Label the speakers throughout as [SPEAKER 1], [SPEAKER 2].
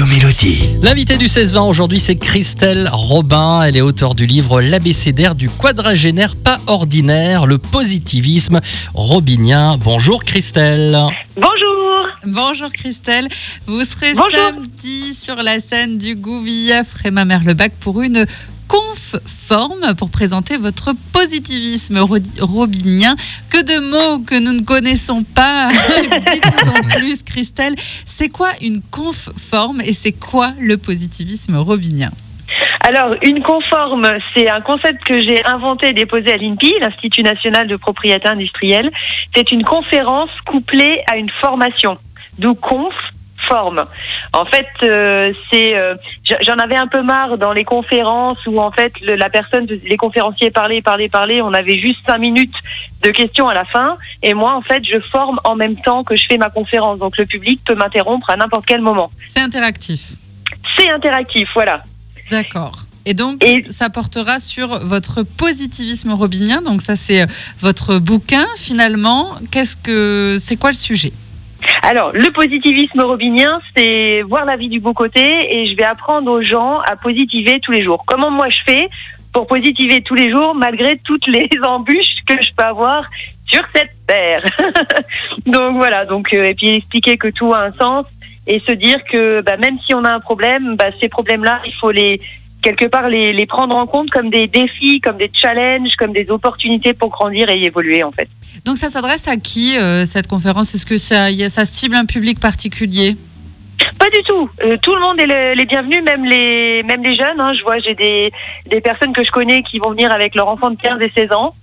[SPEAKER 1] Radio Mélodie.
[SPEAKER 2] L'invité du 16-20 aujourd'hui, c'est Christelle Robin. Elle est auteure du livre L'abécédaire du quadragénaire pas ordinaire, le positivisme robinien. Bonjour Christelle.
[SPEAKER 3] Bonjour.
[SPEAKER 4] Bonjour Christelle, vous serez
[SPEAKER 3] Bonjour.
[SPEAKER 4] samedi sur la scène du Gouvillaf Fréma Merlebac pour une conf forme pour présenter votre positivisme ro- robinien. Que de mots que nous ne connaissons pas. Dites-nous plus Christelle, c'est quoi une conf forme et c'est quoi le positivisme robinien?
[SPEAKER 3] Alors, une conforme, c'est un concept que j'ai inventé et déposé à l'INPI, l'Institut national de propriété industrielle. C'est une conférence couplée à une formation, d'où conf forme. En fait, euh, c'est, euh, j'en avais un peu marre dans les conférences où en fait le- la personne, les conférenciers parlaient, parlaient, parlaient. On avait juste cinq minutes de questions à la fin, et moi en fait je forme en même temps que je fais ma conférence. Donc le public peut m'interrompre à n'importe quel moment.
[SPEAKER 4] C'est interactif.
[SPEAKER 3] C'est interactif, voilà.
[SPEAKER 4] D'accord. Et donc,
[SPEAKER 3] Et-
[SPEAKER 4] ça portera sur votre positivisme robinien. Donc, ça, c'est euh, votre bouquin, finalement. Qu'est-ce que c'est quoi le sujet?
[SPEAKER 3] Alors, le positivisme robinien, c'est voir la vie du beau côté et je vais apprendre aux gens à positiver tous les jours. Comment moi je fais pour positiver tous les jours malgré toutes les embûches que je peux avoir sur cette terre? donc voilà, donc euh, et puis expliquer que tout a un sens et se dire que bah, même si on a un problème, bah, ces problèmes-là, il faut les quelque part les, les prendre en compte comme des défis, comme des challenges, comme des opportunités pour grandir et évoluer en fait.
[SPEAKER 4] Donc, ça s'adresse à qui euh, cette conférence? Est-ce que ça, ça cible un public particulier?
[SPEAKER 3] Pas du tout. Euh, tout le monde est le- les bienvenus, même les, même les jeunes. hein. Je vois, j'ai des, des personnes que je connais qui vont venir avec leur enfant de 15 et 16 ans.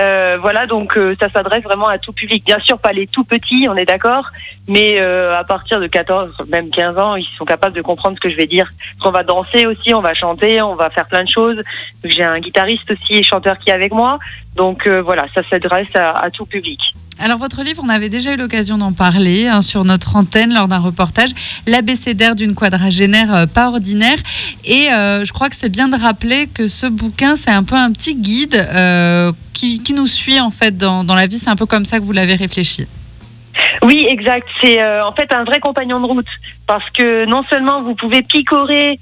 [SPEAKER 3] Euh, voilà, donc euh, ça s'adresse vraiment à tout public. Bien sûr, pas les tout petits, on est d'accord, mais euh, à partir de 14, même 15 ans, ils sont capables de comprendre ce que je vais dire. Qu'on va danser aussi, on va chanter, on va faire plein de choses. J'ai un guitariste aussi et chanteur qui est avec moi. Donc euh, voilà, ça s'adresse à tout public.
[SPEAKER 4] Alors, votre livre, on avait déjà eu l'occasion d'en parler hein, sur notre antenne lors d'un reportage, l'abécédaire d'une quadragénaire euh, pas ordinaire. Et euh, je crois que c'est bien de rappeler que ce bouquin, c'est un peu un petit guide euh, qui, qui nous suit en fait dans, dans la vie. C'est un peu comme ça que vous l'avez réfléchi.
[SPEAKER 3] Oui, exact. C'est en fait un vrai compagnon de route parce que non seulement vous pouvez picorer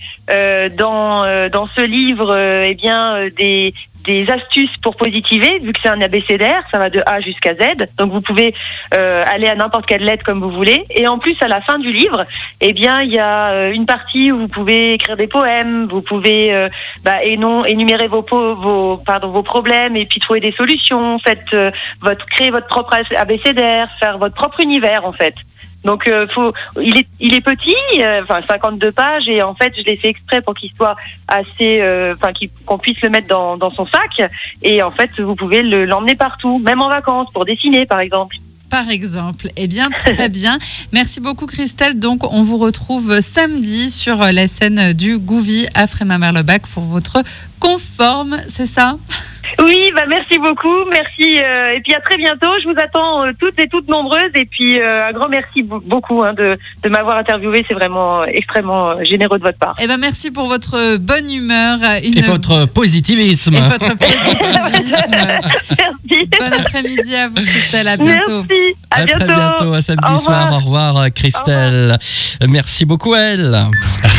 [SPEAKER 3] dans dans ce livre, eh bien des des astuces pour positiver, vu que c'est un abécédaire, ça va de A jusqu'à Z. Donc vous pouvez euh, aller à n'importe quelle lettre comme vous voulez. Et en plus, à la fin du livre, eh bien, il y a euh, une partie où vous pouvez écrire des poèmes, vous pouvez euh, bah, et non énumérer vos, vos pardon vos problèmes et puis trouver des solutions. Faites euh, votre créer votre propre abécédaire, faire votre propre univers en fait. Donc euh, faut, il est il est petit, euh, enfin 52 pages et en fait je l'ai fait exprès pour qu'il soit assez, euh, enfin qu'on puisse le mettre dans, dans son sac et en fait vous pouvez le- l'emmener partout, même en vacances pour dessiner par exemple.
[SPEAKER 4] Par exemple. Eh bien, très bien. Merci beaucoup, Christelle. Donc, on vous retrouve samedi sur la scène du Gouvi à Fréma-Merlebac pour votre conforme, c'est ça?
[SPEAKER 3] Oui, bah merci beaucoup, merci euh, et puis à très bientôt. Je vous attends euh, toutes et toutes nombreuses et puis euh, un grand merci be- beaucoup hein, de, de m'avoir interviewé, c'est vraiment euh, extrêmement euh, généreux de votre part.
[SPEAKER 4] Eh ben, merci pour votre bonne humeur une-
[SPEAKER 2] Et votre positivisme.
[SPEAKER 4] et votre positivisme.
[SPEAKER 3] Merci.
[SPEAKER 4] bon après-midi à vous, Christelle. À bientôt.
[SPEAKER 3] Merci. À,
[SPEAKER 2] À
[SPEAKER 3] bientôt.
[SPEAKER 2] très bientôt, à samedi
[SPEAKER 3] Au
[SPEAKER 2] soir.
[SPEAKER 3] revoir.
[SPEAKER 2] Au revoir, Christelle. Merci beaucoup, elle.